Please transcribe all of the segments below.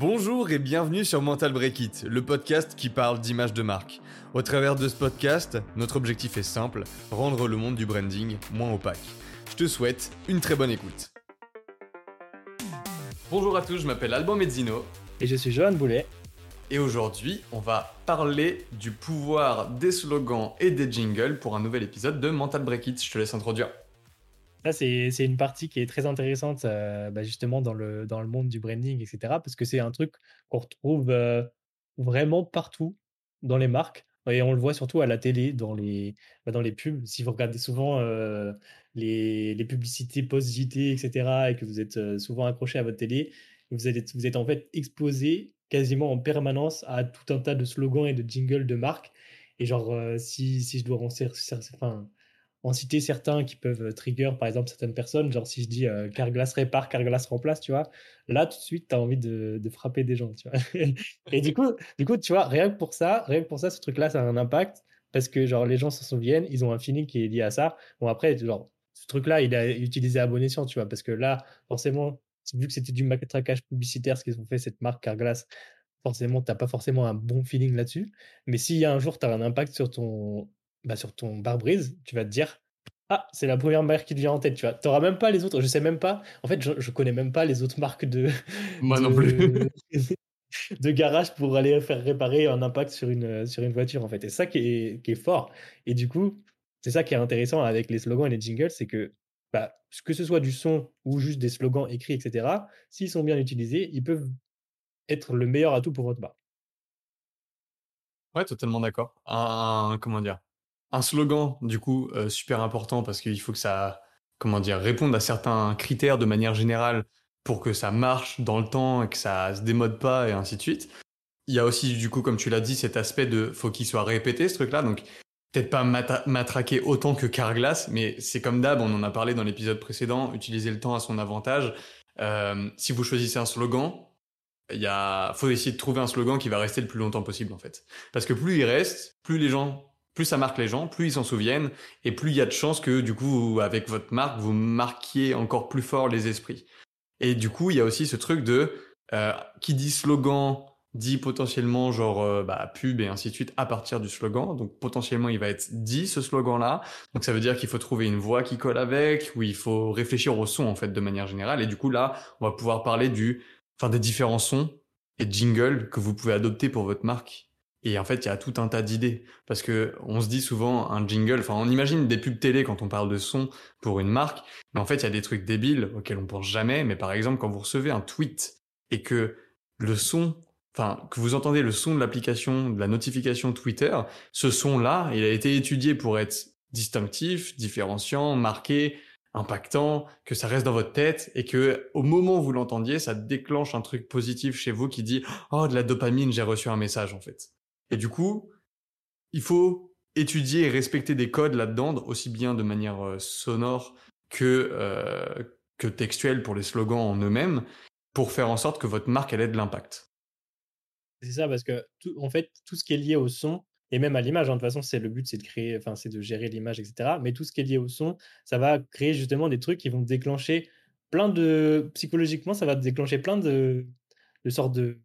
Bonjour et bienvenue sur Mental Break It, le podcast qui parle d'image de marque. Au travers de ce podcast, notre objectif est simple, rendre le monde du branding moins opaque. Je te souhaite une très bonne écoute. Bonjour à tous, je m'appelle Alban Mezzino. Et je suis Johan Boulet. Et aujourd'hui, on va parler du pouvoir des slogans et des jingles pour un nouvel épisode de Mental Break It. Je te laisse introduire. Ça, c'est une partie qui est très intéressante euh, bah, justement dans le, dans le monde du branding, etc. Parce que c'est un truc qu'on retrouve euh, vraiment partout dans les marques. Et on le voit surtout à la télé, dans les, bah, dans les pubs. Si vous regardez souvent euh, les, les, publicités post-JT, etc., et que vous êtes souvent accroché à votre télé, vous êtes, vous êtes en fait exposé quasiment en permanence à tout un tas de slogans et de jingles de marques. Et genre, si, si je dois en, enfin, en citer certains qui peuvent trigger, par exemple, certaines personnes. Genre, si je dis euh, Carglass répare, Carglass remplace, tu vois, là, tout de suite, tu as envie de, de, frapper des gens, tu vois. et du coup, du coup, tu vois, rien que pour ça, rien que pour ça, ce truc-là, ça a un impact parce que, genre, les gens s'en souviennent, ils ont un feeling qui est lié à ça. Bon, après, genre, ce truc-là, il a utilisé à bon escient, tu vois, parce que là, forcément, vu que c'était du matraquage publicitaire, ce qu'ils ont fait, cette marque Carglass, forcément, tu n'as pas forcément un bon feeling là-dessus. Mais s'il y a un jour, tu as un impact sur ton, bah, sur ton pare-brise, tu vas te dire ah, c'est la première marque qui te vient en tête, tu vois. T'auras même pas les autres, je sais même pas. En fait, je, je connais même pas les autres marques de. Moi non plus. de garage pour aller faire réparer un impact sur une, sur une voiture, en fait. Et ça qui est, qui est fort. Et du coup, c'est ça qui est intéressant avec les slogans et les jingles, c'est que bah, que ce soit du son ou juste des slogans écrits, etc., s'ils sont bien utilisés, ils peuvent être le meilleur atout pour votre marque. Ouais, totalement d'accord. Un, comment dire un slogan, du coup, euh, super important parce qu'il faut que ça, comment dire, réponde à certains critères de manière générale pour que ça marche dans le temps et que ça se démode pas et ainsi de suite. Il y a aussi, du coup, comme tu l'as dit, cet aspect de faut qu'il soit répété, ce truc-là. Donc, peut-être pas matraquer autant que Carglass, mais c'est comme d'hab, on en a parlé dans l'épisode précédent, utiliser le temps à son avantage. Euh, si vous choisissez un slogan, il y a, faut essayer de trouver un slogan qui va rester le plus longtemps possible, en fait. Parce que plus il reste, plus les gens plus ça marque les gens, plus ils s'en souviennent, et plus il y a de chances que du coup, avec votre marque, vous marquiez encore plus fort les esprits. Et du coup, il y a aussi ce truc de euh, qui dit slogan dit potentiellement genre euh, bah, pub et ainsi de suite à partir du slogan. Donc potentiellement il va être dit ce slogan-là. Donc ça veut dire qu'il faut trouver une voix qui colle avec, ou il faut réfléchir au son en fait de manière générale. Et du coup là, on va pouvoir parler du, enfin des différents sons et jingles que vous pouvez adopter pour votre marque et en fait, il y a tout un tas d'idées. Parce que on se dit souvent un jingle, enfin, on imagine des pubs télé quand on parle de son pour une marque. Mais en fait, il y a des trucs débiles auxquels on pense jamais. Mais par exemple, quand vous recevez un tweet et que le son, enfin, que vous entendez le son de l'application, de la notification Twitter, ce son-là, il a été étudié pour être distinctif, différenciant, marqué, impactant, que ça reste dans votre tête et que au moment où vous l'entendiez, ça déclenche un truc positif chez vous qui dit, oh, de la dopamine, j'ai reçu un message, en fait. Et du coup, il faut étudier et respecter des codes là-dedans, aussi bien de manière euh, sonore que, euh, que textuelle pour les slogans en eux-mêmes, pour faire en sorte que votre marque ait de l'impact. C'est ça, parce que tout, en fait, tout ce qui est lié au son, et même à l'image, hein, de toute façon, le but, c'est de créer, enfin, c'est de gérer l'image, etc. Mais tout ce qui est lié au son, ça va créer justement des trucs qui vont déclencher plein de, psychologiquement, ça va déclencher plein de sortes de,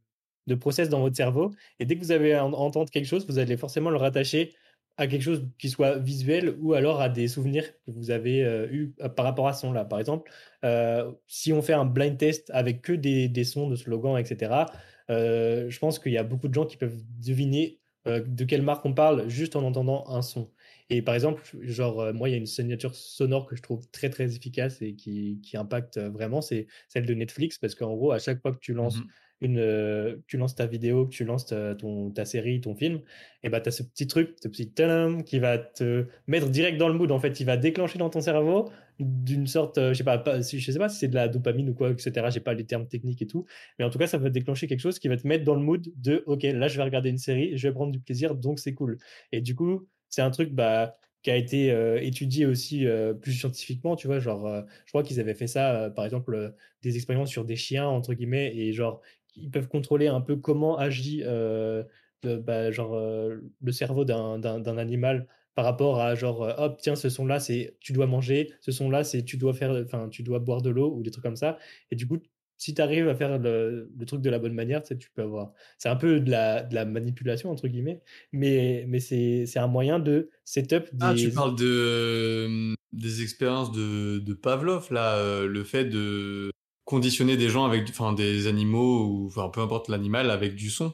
de process dans votre cerveau. Et dès que vous avez entendre quelque chose, vous allez forcément le rattacher à quelque chose qui soit visuel ou alors à des souvenirs que vous avez euh, eu euh, par rapport à ce son-là. Par exemple, euh, si on fait un blind test avec que des, des sons de slogans, etc., je pense qu'il y a beaucoup de gens qui peuvent deviner de quelle marque on parle juste en entendant un son. Et par exemple, genre, moi, il y a une signature sonore que je trouve très, très efficace et qui, qui impacte vraiment, c'est celle de Netflix, parce qu'en gros, à chaque fois que tu lances mmh une, tu lances ta vidéo, que tu lances ta, série, ton film, et bah, tu as ce petit truc, ce petit tadam, qui va te mettre direct dans le mood. En fait, il va déclencher dans ton cerveau d'une sorte, je sais pas, je sais pas si c'est de la dopamine ou quoi, etc. J'ai pas les termes techniques et tout, mais en tout cas, ça va déclencher quelque chose qui va te mettre dans le mood de, ok, là, je vais regarder une série, je vais prendre du plaisir, donc c'est cool. Et du coup, c'est un truc, bah, qui a été étudié aussi plus scientifiquement, tu vois, genre, je crois qu'ils avaient fait ça, par exemple, des expériences sur des chiens, entre guillemets, et genre, ils peuvent contrôler un peu comment agit euh, le, bah, genre, euh, le cerveau d'un animal par rapport à genre euh, hop tiens ce son là c'est tu dois manger ce son là c'est tu dois faire enfin tu dois boire de l'eau ou des trucs comme ça et du coup si tu arrives à faire le, truc de la bonne manière, tu, tu peux avoir. C'est un peu de la, de la, manipulation, entre guillemets, mais, mais c'est un moyen de setup des. Ah, tu parles de, des expériences de, de Pavlov, là, euh, le fait de conditionner des gens avec enfin, des animaux, ou enfin, peu importe l'animal, avec du son.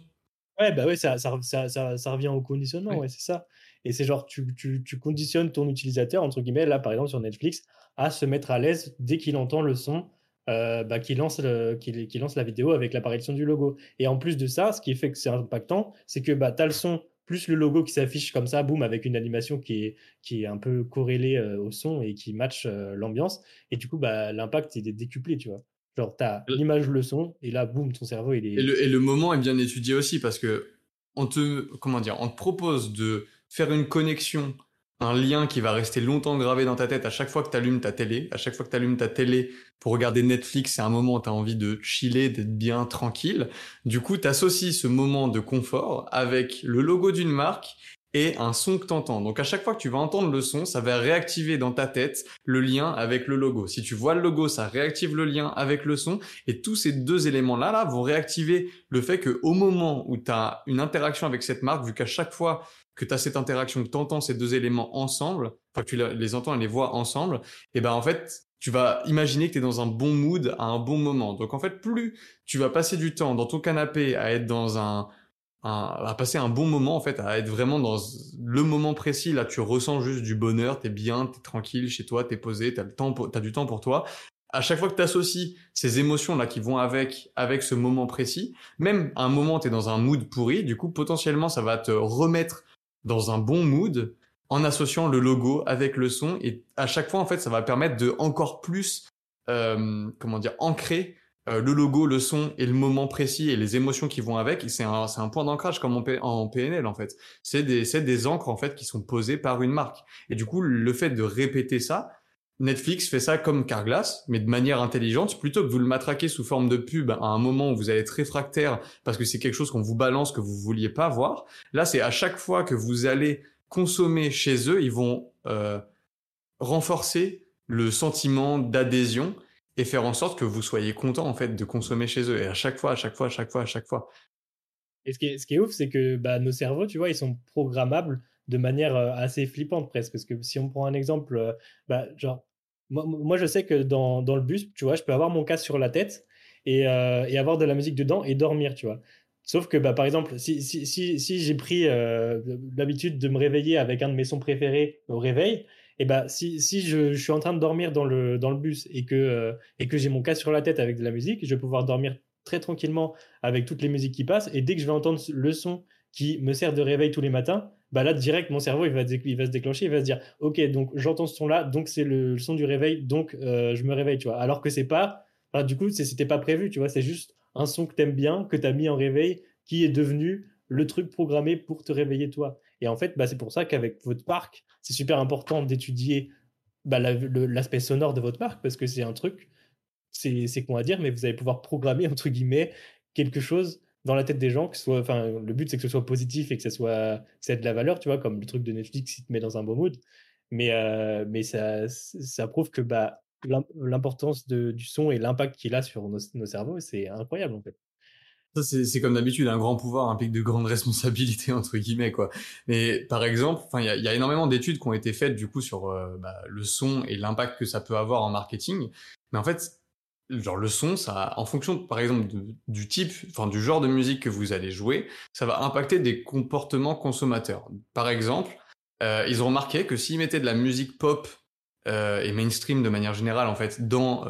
Ouais, bah ouais, ça, ça, ça, ça revient au conditionnement, ouais, c'est ça. Et c'est genre, tu, tu, tu, conditionnes ton utilisateur, entre guillemets, là, par exemple, sur Netflix, à se mettre à l'aise dès qu'il entend le son euh, bah, qui, lance qui, lance la vidéo avec l'apparition du logo. Et en plus de ça, ce qui fait que c'est impactant, c'est que bah, tu as le son plus le logo qui s'affiche comme ça, boum, avec une animation qui est, qui est un peu corrélée euh, au son et qui match euh, l'ambiance. Et du coup, bah, l'impact, il est décuplé, tu vois. Genre, tu as l'image, le son, et là, boum, ton cerveau, il est... Et le, et le moment est bien étudié aussi, parce que on te, comment dire, on te propose de faire une connexion un lien qui va rester longtemps gravé dans ta tête à chaque fois que tu allumes ta télé. À chaque fois que tu allumes ta télé pour regarder Netflix, c'est un moment où tu as envie de chiller, d'être bien tranquille. Du coup, tu associes ce moment de confort avec le logo d'une marque et un son que tu entends. Donc à chaque fois que tu vas entendre le son, ça va réactiver dans ta tête le lien avec le logo. Si tu vois le logo, ça réactive le lien avec le son et tous ces deux éléments-là là, vont réactiver le fait que au moment où tu as une interaction avec cette marque, vu qu'à chaque fois que tu as cette interaction, que tu entends ces deux éléments ensemble, enfin que tu les entends et les vois ensemble, et ben en fait, tu vas imaginer que tu es dans un bon mood à un bon moment. Donc en fait, plus tu vas passer du temps dans ton canapé à être dans un, à passer un bon moment en fait, à être vraiment dans le moment précis. Là, tu ressens juste du bonheur, t'es bien, t'es tranquille chez toi, t'es posé, t'as le temps, t'as du temps pour toi. À chaque fois que tu associes ces émotions là qui vont avec avec ce moment précis, même un moment t'es dans un mood pourri, du coup potentiellement ça va te remettre dans un bon mood en associant le logo avec le son et à chaque fois en fait ça va permettre de encore plus euh, comment dire ancrer euh, le logo, le son et le moment précis et les émotions qui vont avec. C'est un, point d'ancrage comme en, en, PNL en fait. C'est des, encres en fait qui sont posées par une marque. Et du coup, le fait de répéter ça, Netflix fait ça comme Carglass, mais de manière intelligente. Plutôt que vous le matraquez sous forme de pub à un moment où vous allez être réfractaire parce que c'est quelque chose qu'on vous balance que vous vouliez pas voir. Là, c'est à chaque fois que vous allez consommer chez eux, ils vont euh, renforcer le sentiment d'adhésion et faire en sorte que vous soyez content en fait de consommer chez eux. Et à chaque fois, à chaque fois, à chaque fois, à chaque fois. Et ce qui est, ouf, c'est que bah, nos cerveaux, tu vois, ils sont programmables de manière euh, assez flippante presque. Parce que si on prend un exemple, euh, bah, genre, moi, je sais que dans, le bus, tu vois, je peux avoir mon casque sur la tête et, euh, et, avoir de la musique dedans et dormir, tu vois. Sauf que, bah, par exemple, si, j'ai pris l'habitude de me réveiller avec un de mes sons préférés au réveil, et bah, si, si je, suis en train de dormir dans le, dans le bus et que, euh, que j'ai mon casque sur la tête avec de la musique, je vais pouvoir dormir très tranquillement avec toutes les musiques qui passent. Et dès que je vais entendre le son qui me sert de réveil tous les matins, bah là, direct, mon cerveau, il va, il va se déclencher, il va se dire, OK, donc j'entends ce son-là, donc c'est le, son du réveil, donc euh, je me réveille, tu vois. Alors que c'est pas, du coup, c'était pas prévu, tu vois, c'est juste un son que t'aimes bien, que t'as mis en réveil, qui est devenu le truc programmé pour te réveiller toi. Et en fait, bah, c'est pour ça qu'avec votre parc, c'est super important d'étudier bah, l'aspect sonore de votre parc, parce que c'est un truc, c'est con à dire, mais vous allez pouvoir programmer, entre guillemets, quelque chose dans la tête des gens, que soit, enfin, le but c'est que ce soit positif et que ça soit, ait de la valeur, tu vois, comme le truc de Netflix qui te met dans un bon mood. Mais, euh, ça, prouve que bah, l'importance du son et l'impact qu'il a sur nos, cerveaux, c'est incroyable en fait. Ça, c'est comme d'habitude, un grand pouvoir implique de grandes responsabilités, entre guillemets, quoi. Mais par exemple, il y a, énormément d'études qui ont été faites, du coup, sur euh, bah, le son et l'impact que ça peut avoir en marketing. Mais en fait, genre le son, ça, en fonction, par exemple, du type, enfin du genre de musique que vous allez jouer, ça va impacter des comportements consommateurs. Par exemple, euh, ils ont remarqué que s'ils mettaient de la musique pop euh, et mainstream de manière générale, en fait, dans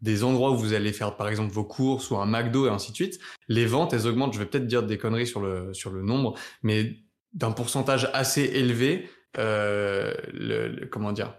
des endroits où vous allez faire, par exemple, vos courses ou un McDo et ainsi de suite, les ventes, elles augmentent. Je vais peut-être dire des conneries sur le sur le nombre, mais d'un pourcentage assez élevé. Euh, le, comment dire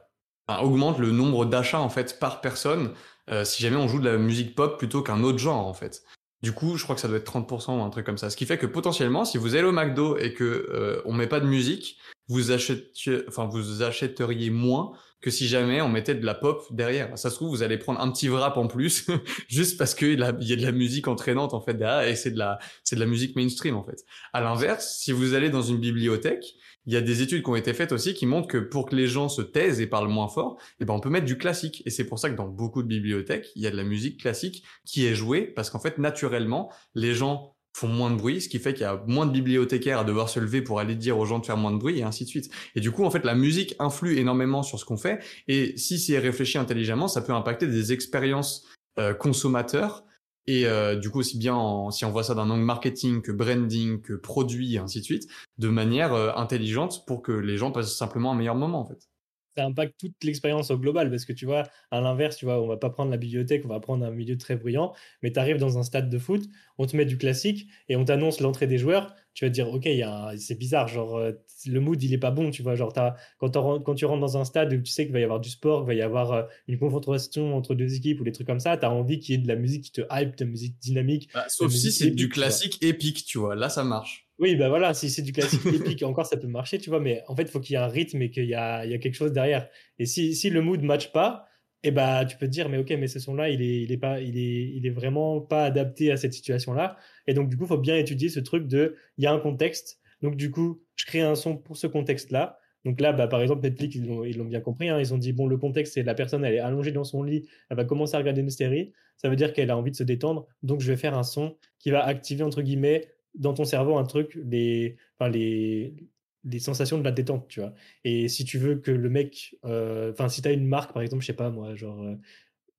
augmente le nombre d'achats en fait par personne euh, si jamais on joue de la musique pop plutôt qu'un autre genre en fait. Du coup, je crois que ça doit être 30% ou un truc comme ça. Ce qui fait que potentiellement, si vous allez au McDo et que euh, on met pas de musique, vous achetiez, enfin, vous achèteriez moins que si jamais on mettait de la pop derrière. Ça se trouve, vous allez prendre un petit rap en plus, juste parce qu'il y a de la musique entraînante, en fait, derrière, et c'est de la, c'est de la musique mainstream, en fait. À l'inverse, si vous allez dans une bibliothèque, il y a des études qui ont été faites aussi qui montrent que pour que les gens se taisent et parlent moins fort, eh ben on peut mettre du classique. Et c'est pour ça que dans beaucoup de bibliothèques, il y a de la musique classique qui est jouée parce qu'en fait, naturellement, les gens font moins de bruit, ce qui fait qu'il y a moins de bibliothécaires à devoir se lever pour aller dire aux gens de faire moins de bruit et ainsi de suite. Et du coup, en fait, la musique influe énormément sur ce qu'on fait. Et si c'est réfléchi intelligemment, ça peut impacter des expériences euh, consommateurs et euh, du coup, aussi bien si on voit ça d'un angle marketing que branding, que produit, et ainsi de suite, de manière euh, intelligente pour que les gens passent simplement un meilleur moment, en fait. Ça impacte toute l'expérience au global, parce que tu vois, à l'inverse, tu vois, on va pas prendre la bibliothèque, on va prendre un milieu très bruyant, mais tu arrives dans un stade de foot, on te met du classique et on t'annonce l'entrée des joueurs, tu vas te dire, ok, c'est bizarre, genre, euh, le mood, il est pas bon, tu vois, genre, as, quand, quand, tu rentres dans un stade où tu sais qu'il va y avoir du sport, qu'il va y avoir euh, une confrontation entre deux équipes ou des trucs comme ça, tu as envie qu'il y ait de la musique qui te hype, de la musique dynamique. Bah, sauf si c'est du classique épique, tu vois, là, ça marche. Oui, bah voilà, si c'est du classique épique, encore ça peut marcher, tu vois, mais en fait, il faut qu'il y ait un rythme et qu'il y, y a, quelque chose derrière. Et si, le mood ne match pas, eh bah, tu peux te dire, mais ok, mais ce son-là, il est, il est vraiment pas adapté à cette situation-là. Et donc, du coup, il faut bien étudier ce truc de, il y a un contexte, donc, du coup, je crée un son pour ce contexte-là. Donc là, bah, par exemple, Netflix, ils l'ont, bien compris. Hein. ils ont dit, bon, le contexte, c'est la personne, elle est allongée dans son lit, elle va commencer à regarder une série. Ça veut dire qu'elle a envie de se détendre. Donc, je vais faire un son qui va activer, entre guillemets, dans ton cerveau, un truc, les, enfin, les, les sensations de la détente, tu vois. Et si tu veux que le mec, euh, enfin, si tu as une marque, par exemple, je sais pas moi, genre, euh,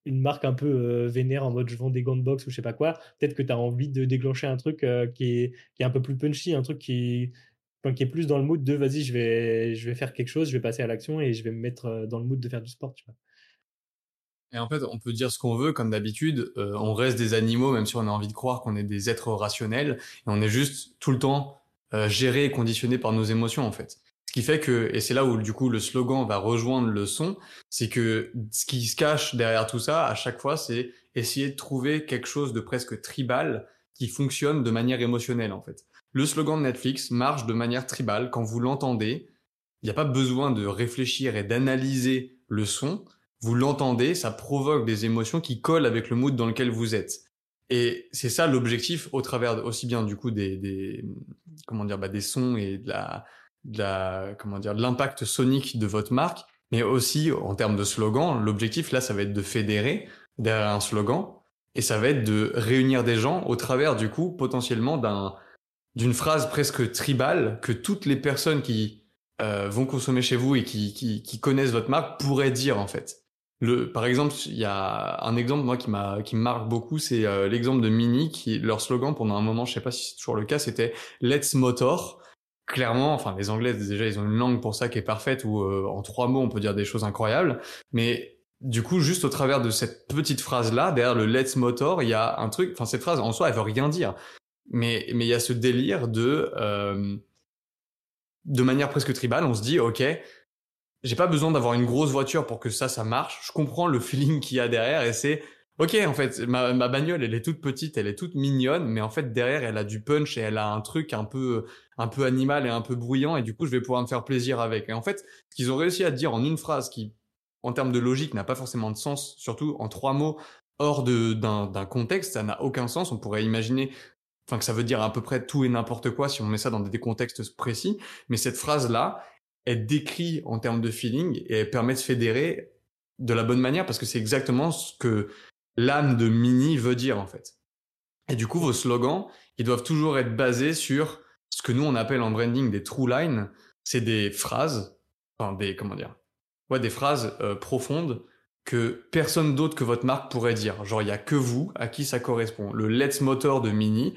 une marque un peu euh, vénère en mode je vends des gants de boxe ou je sais pas quoi, peut-être que tu as envie de déclencher un truc euh, qui, est, qui est un peu plus punchy, un truc qui, qui est plus dans le mood de vas-y, je vais, je vais faire quelque chose, je vais passer à l'action et je vais me mettre euh, dans le mood de faire du sport, tu vois. Et en fait, on peut dire ce qu'on veut, comme d'habitude, on reste des animaux, même si on a envie de croire qu'on est des êtres rationnels, et on est juste tout le temps géré et conditionné par nos émotions, en fait. Ce qui fait que, et c'est là où du coup le slogan va rejoindre le son, c'est que ce qui se cache derrière tout ça, à chaque fois, c'est essayer de trouver quelque chose de presque tribal qui fonctionne de manière émotionnelle en fait. Le slogan de Netflix marche de manière tribale. Quand vous l'entendez, il n'y a pas besoin de réfléchir et d'analyser le son. Vous l'entendez, ça provoque des émotions qui collent avec le mood dans lequel vous êtes. Et c'est ça l'objectif au travers aussi bien du coup des, des comment dire bah, des sons et de la de la, comment dire, l'impact sonique de votre marque, mais aussi en termes de slogan. L'objectif là, ça va être de fédérer derrière un slogan et ça va être de réunir des gens au travers du coup potentiellement d'un d'une phrase presque tribale que toutes les personnes qui euh, vont consommer chez vous et qui, qui, qui, connaissent votre marque pourraient dire en fait. Le, par exemple, il y a un exemple moi qui m'a qui me marque beaucoup, c'est euh, l'exemple de Mini qui leur slogan pendant un moment, je sais pas si c'est toujours le cas, c'était Let's Motor clairement, enfin les Anglais déjà ils ont une langue pour ça qui est parfaite où euh, en trois mots on peut dire des choses incroyables, mais du coup juste au travers de cette petite phrase là derrière le Let's Motor il y a un truc, enfin cette phrase en soi elle veut rien dire, mais mais il y a ce délire de euh, de manière presque tribale on se dit ok j'ai pas besoin d'avoir une grosse voiture pour que ça ça marche, je comprends le feeling qu'il y a derrière et c'est Ok, en fait, ma, ma bagnole, elle est toute petite, elle est toute mignonne, mais en fait derrière, elle a du punch et elle a un truc un peu, un peu animal et un peu bruyant, et du coup, je vais pouvoir me faire plaisir avec. Et en fait, ce qu'ils ont réussi à dire en une phrase qui, en termes de logique, n'a pas forcément de sens, surtout en trois mots, hors d'un contexte, ça n'a aucun sens. On pourrait imaginer, enfin que ça veut dire à peu près tout et n'importe quoi si on met ça dans des contextes précis. Mais cette phrase là, elle décrit en termes de feeling et elle permet de fédérer de la bonne manière parce que c'est exactement ce que l'âme de Mini veut dire en fait. Et du coup, vos slogans, ils doivent toujours être basés sur ce que nous on appelle en branding des true lines. C'est des phrases, enfin des comment dire, ouais, des phrases euh, profondes que personne d'autre que votre marque pourrait dire. Genre, il y a que vous à qui ça correspond. Le Let's Motor de Mini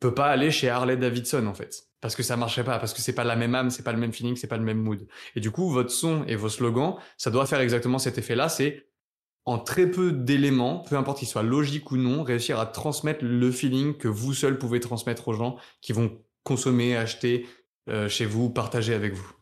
peut pas aller chez Harley Davidson en fait parce que ça marcherait pas parce que c'est pas la même âme c'est pas le même feeling c'est pas le même mood et du coup votre son et vos slogans ça doit faire exactement cet effet là c'est en très peu d'éléments, peu importe qu'ils soient logiques ou non, réussir à transmettre le feeling que vous seul pouvez transmettre aux gens qui vont consommer, acheter euh, chez vous, partager avec vous.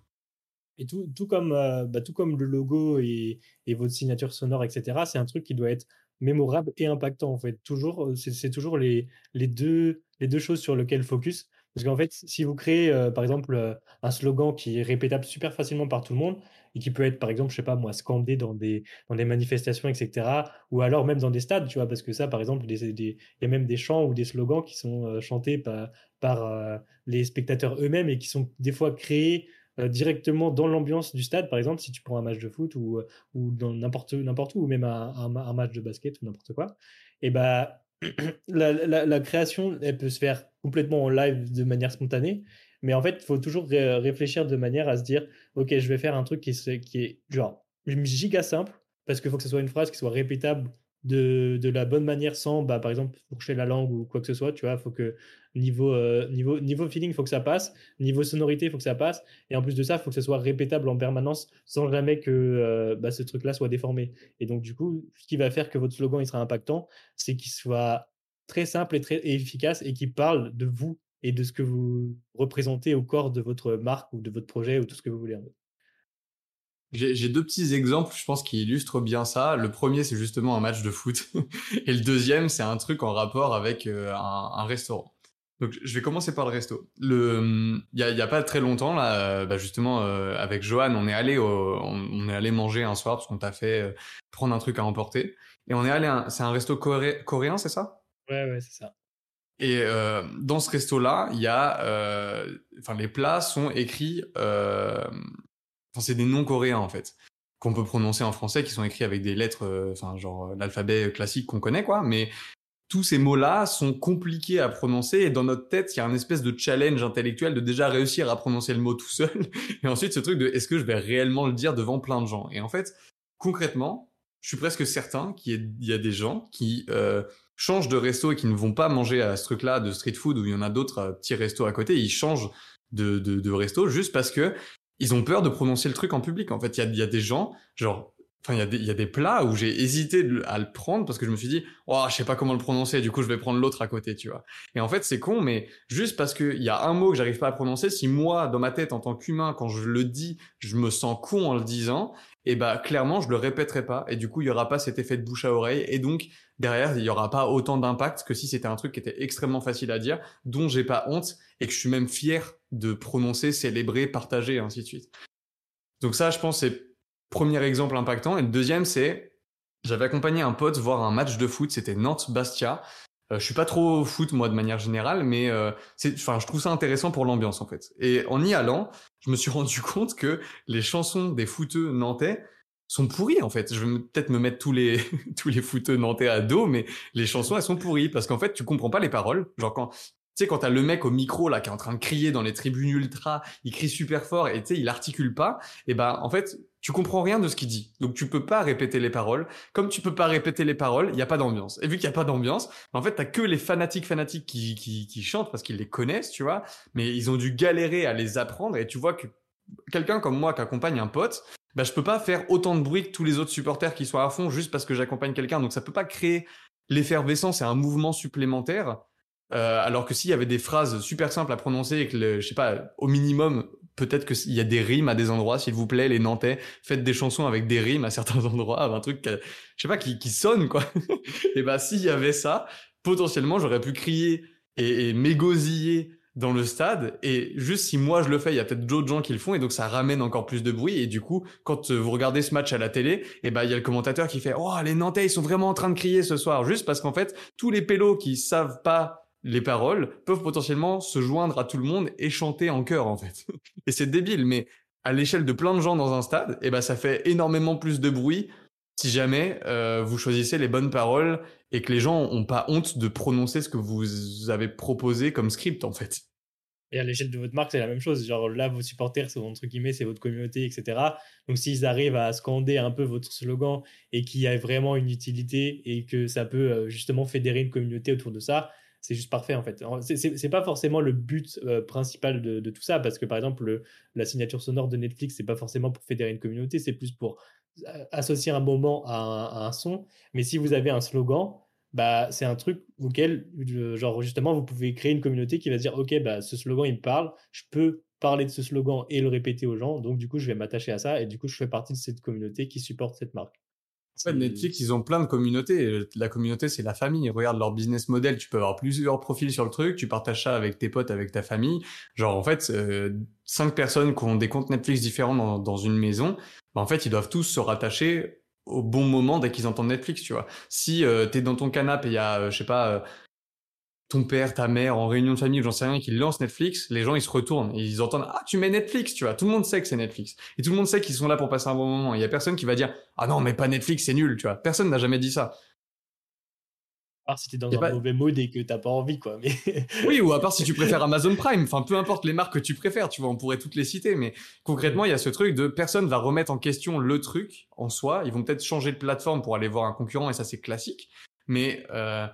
Et tout, comme, euh, bah, tout comme le logo et, votre signature sonore, etc., c'est un truc qui doit être mémorable et impactant, en fait. Toujours, euh, c'est toujours les, deux, les deux choses sur lesquelles focus. Parce qu'en fait, si vous créez, euh, par exemple, euh, un slogan qui est répétable super facilement par tout le monde et qui peut être, par exemple, je sais pas moi, scandé dans des, dans des manifestations, etc., ou alors même dans des stades, tu vois, parce que ça, par exemple, il y a même des chants ou des slogans qui sont euh, chantés par, les spectateurs eux-mêmes et qui sont des fois créés directement dans l'ambiance du stade, par exemple, si tu prends un match de foot ou, ou dans n'importe où, ou même un, match de basket ou n'importe quoi, et bah la, création, elle peut se faire complètement en live de manière spontanée, mais en fait, il faut toujours réfléchir de manière à se dire, ok, je vais faire un truc qui, qui est genre giga simple, parce qu'il faut que ce soit une phrase qui soit répétable de, de la bonne manière sans, bah, par exemple, fourcher la langue ou quoi que ce soit, tu vois, faut que niveau, euh, niveau, niveau feeling, il faut que ça passe, niveau sonorité, il faut que ça passe, et en plus de ça, il faut que ce soit répétable en permanence sans jamais que euh, bah, ce truc-là soit déformé. Et donc, du coup, ce qui va faire que votre slogan il sera impactant, c'est qu'il soit très simple et très efficace et qui parle de vous et de ce que vous représentez au corps de votre marque ou de votre projet ou tout ce que vous voulez. J'ai deux petits exemples, je pense, qui illustrent bien ça. Le premier, c'est justement un match de foot. Et le deuxième, c'est un truc en rapport avec euh, un, restaurant. Donc, je vais commencer par le resto. Il y a, pas très longtemps, là, euh, bah, justement, euh, avec Johan, on est allé, on, manger un soir parce qu'on t'a fait prendre un truc à emporter. Et on est allé, c'est un resto coréen, c'est ça? Ouais, ouais, c'est ça. Et dans ce resto-là, il y a, enfin, les plats sont écrits Enfin, c'est des noms coréens en fait qu'on peut prononcer en français, qui sont écrits avec des lettres, euh, enfin genre euh, l'alphabet classique qu'on connaît quoi. Mais tous ces mots-là sont compliqués à prononcer et dans notre tête, il y a un espèce de challenge intellectuel de déjà réussir à prononcer le mot tout seul. Et ensuite, ce truc de est-ce que je vais réellement le dire devant plein de gens? Et en fait, concrètement, je suis presque certain qu'il y, a des gens qui euh, changent de resto et qui ne vont pas manger à ce truc-là de street food où il y en a d'autres petits restos à côté. Ils changent de, de, resto juste parce que ils ont peur de prononcer le truc en public. En fait, il y a, y a, des gens, genre, enfin, il y, y a des plats où j'ai hésité à le prendre parce que je me suis dit, oh, je sais pas comment le prononcer, du coup, je vais prendre l'autre à côté, tu vois. Et en fait, c'est con, mais juste parce qu'il y a un mot que j'arrive pas à prononcer, si moi, dans ma tête, en tant qu'humain, quand je le dis, je me sens con en le disant, et bah, clairement, je le répéterai pas. Et du coup, il y aura pas cet effet de bouche à oreille. Et donc, derrière, il y aura pas autant d'impact que si c'était un truc qui était extrêmement facile à dire, dont j'ai pas honte et que je suis même fier de prononcer, célébrer, partager, et ainsi de suite. Donc ça, je pense, c'est premier exemple impactant. Et le deuxième, c'est j'avais accompagné un pote voir un match de foot, c'était Nantes-Bastia. Euh, je suis pas trop foot moi de manière générale, mais euh, enfin, je trouve ça intéressant pour l'ambiance en fait. Et en y allant, je me suis rendu compte que les chansons des footeux nantais sont pourries en fait. Je vais peut-être me mettre tous les tous les footeux nantais à dos, mais les chansons elles sont pourries parce qu'en fait tu comprends pas les paroles. Genre quand tu sais, quand t'as le mec au micro, là, qui est en train de crier dans les tribunes ultra, il crie super fort et tu sais, il articule pas, et ben, en fait, tu comprends rien de ce qu'il dit. Donc, tu peux pas répéter les paroles. Comme tu peux pas répéter les paroles, il y a pas d'ambiance. Et vu qu'il y a pas d'ambiance, en fait, t'as que les fanatiques fanatiques qui, qui, qui chantent parce qu'ils les connaissent, tu vois, mais ils ont dû galérer à les apprendre et tu vois que quelqu'un comme moi qui accompagne un pote, bah, je peux pas faire autant de bruit que tous les autres supporters qui sont à fond juste parce que j'accompagne quelqu'un. Donc, ça peut pas créer l'effervescence et un mouvement supplémentaire euh, alors que s'il y avait des phrases super simples à prononcer et que, je sais pas, au minimum, peut-être qu'il y a des rimes à des endroits, s'il vous plaît, les Nantais, faites des chansons avec des rimes à certains endroits, un truc, je sais pas, qui, qui sonne, quoi. et bah, s'il y avait ça, potentiellement, j'aurais pu crier et, m'égosiller dans le stade. Et juste si moi je le fais il y a peut-être d'autres gens qui le font et donc ça ramène encore plus de bruit. Et du coup quand vous regardez ce match à la télé et ben il y a le commentateur qui fait oh les Nantais ils sont vraiment en train de crier ce soir! Juste parce qu'en fait tous les pélos qui savent pas les paroles peuvent potentiellement se joindre à tout le monde et chanter en chœur en fait. et c'est débile, mais à l'échelle de plein de gens dans un stade, eh ben ça fait énormément plus de bruit si jamais euh, vous choisissez les bonnes paroles et que les gens ont pas honte de prononcer ce que vous avez proposé comme script en fait. Et à l'échelle de votre marque, c'est la même chose. Genre là, vos supporters, c'est entre guillemets, c'est votre communauté, etc. Donc s'ils arrivent à scander un peu votre slogan et qu'il y a vraiment une utilité et que ça peut euh, justement fédérer une communauté autour de ça, c'est juste parfait en fait. C'est pas forcément le but euh, principal de, tout ça, parce que par exemple, la signature sonore de Netflix, c'est pas forcément pour fédérer une communauté, c'est plus pour euh, associer un moment à un, son. Mais si vous avez un slogan, bah, c'est un truc auquel, genre justement, vous pouvez créer une communauté qui va dire, ok, bah, ce slogan, il me parle, je peux parler de ce slogan et le répéter aux gens, donc du coup, je vais m'attacher à ça, et du coup, je fais partie de cette communauté qui supporte cette marque. Ouais, Netflix, ils ont plein de communautés. La communauté, c'est la famille. Regarde leur business model. Tu peux avoir plusieurs profils sur le truc. Tu partages ça avec tes potes, avec ta famille. Genre, en fait, euh, cinq personnes qui ont des comptes Netflix différents dans, une maison, bah, en fait, ils doivent tous se rattacher au bon moment dès qu'ils entendent Netflix, tu vois. Si euh, t'es dans ton canapé il y a, euh, je sais pas, euh, ton père, ta mère en réunion de famille, j'en sais rien, qui lance Netflix, les gens ils se retournent et ils entendent ah tu mets Netflix, tu vois. Tout le monde sait que c'est Netflix et tout le monde sait qu'ils sont là pour passer un bon moment. Il y a personne qui va dire ah non mais pas Netflix, c'est nul, tu vois. Personne n'a jamais dit ça. À part si t'es dans un mauvais mode et que t'as pas envie, quoi. Mais... oui, ou à part si tu préfères Amazon Prime. Enfin, peu importe les marques que tu préfères, tu vois, on pourrait toutes les citer. Mais concrètement, il y a ce truc de personne va remettre en question le truc en soi. Ils vont peut-être changer de plateforme pour aller voir un concurrent et ça, c'est classique. Mais euh,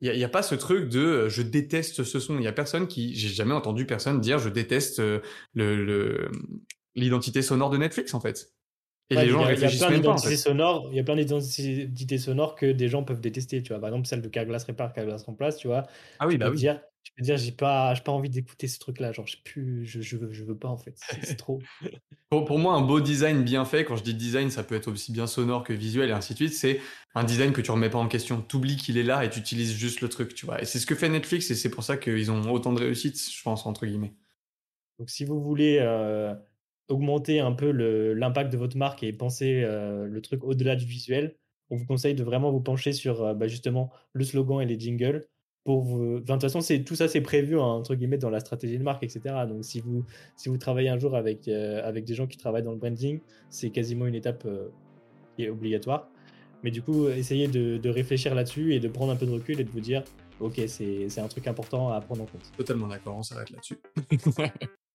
il n'y a, a, pas ce truc de euh, je déteste ce son. Il y a personne qui, j'ai jamais entendu personne dire je déteste euh, le l'identité sonore de Netflix en fait. Et les gens réfléchissent même pas. En fait. sonores, il y a plein d'identités sonores que des gens peuvent détester. Tu vois, par exemple, celle de Carglass répare, Carglass remplace. Tu vois. Ah oui, tu bah peux oui. Dire, tu peux dire, j'ai pas, j'ai pas envie d'écouter ce truc-là. Genre, je plus, je, je, veux, je veux pas en fait. C'est trop. pour, pour, moi, un beau design bien fait, quand je dis design, ça peut être aussi bien sonore que visuel et ainsi de suite. C'est un design que tu remets pas en question. T'oublies qu'il est là et tu utilises juste le truc. Tu vois. Et c'est ce que fait Netflix et c'est pour ça qu'ils ont autant de réussite, je pense entre guillemets. Donc, si vous voulez. Euh augmenter un peu l'impact de votre marque et penser euh, le truc au-delà du visuel, on vous conseille de vraiment vous pencher sur euh, bah, justement le slogan et les jingles. Pour vous... Enfin, de toute façon, tout ça, c'est prévu hein, entre guillemets dans la stratégie de marque, etc. Donc, si vous, si vous travaillez un jour avec, euh, avec des gens qui travaillent dans le branding, c'est quasiment une étape qui est obligatoire. Mais du coup, essayez de, de réfléchir là-dessus et de prendre un peu de recul et de vous dire, ok, c'est un truc important à prendre en compte. Totalement d'accord, on s'arrête là-dessus.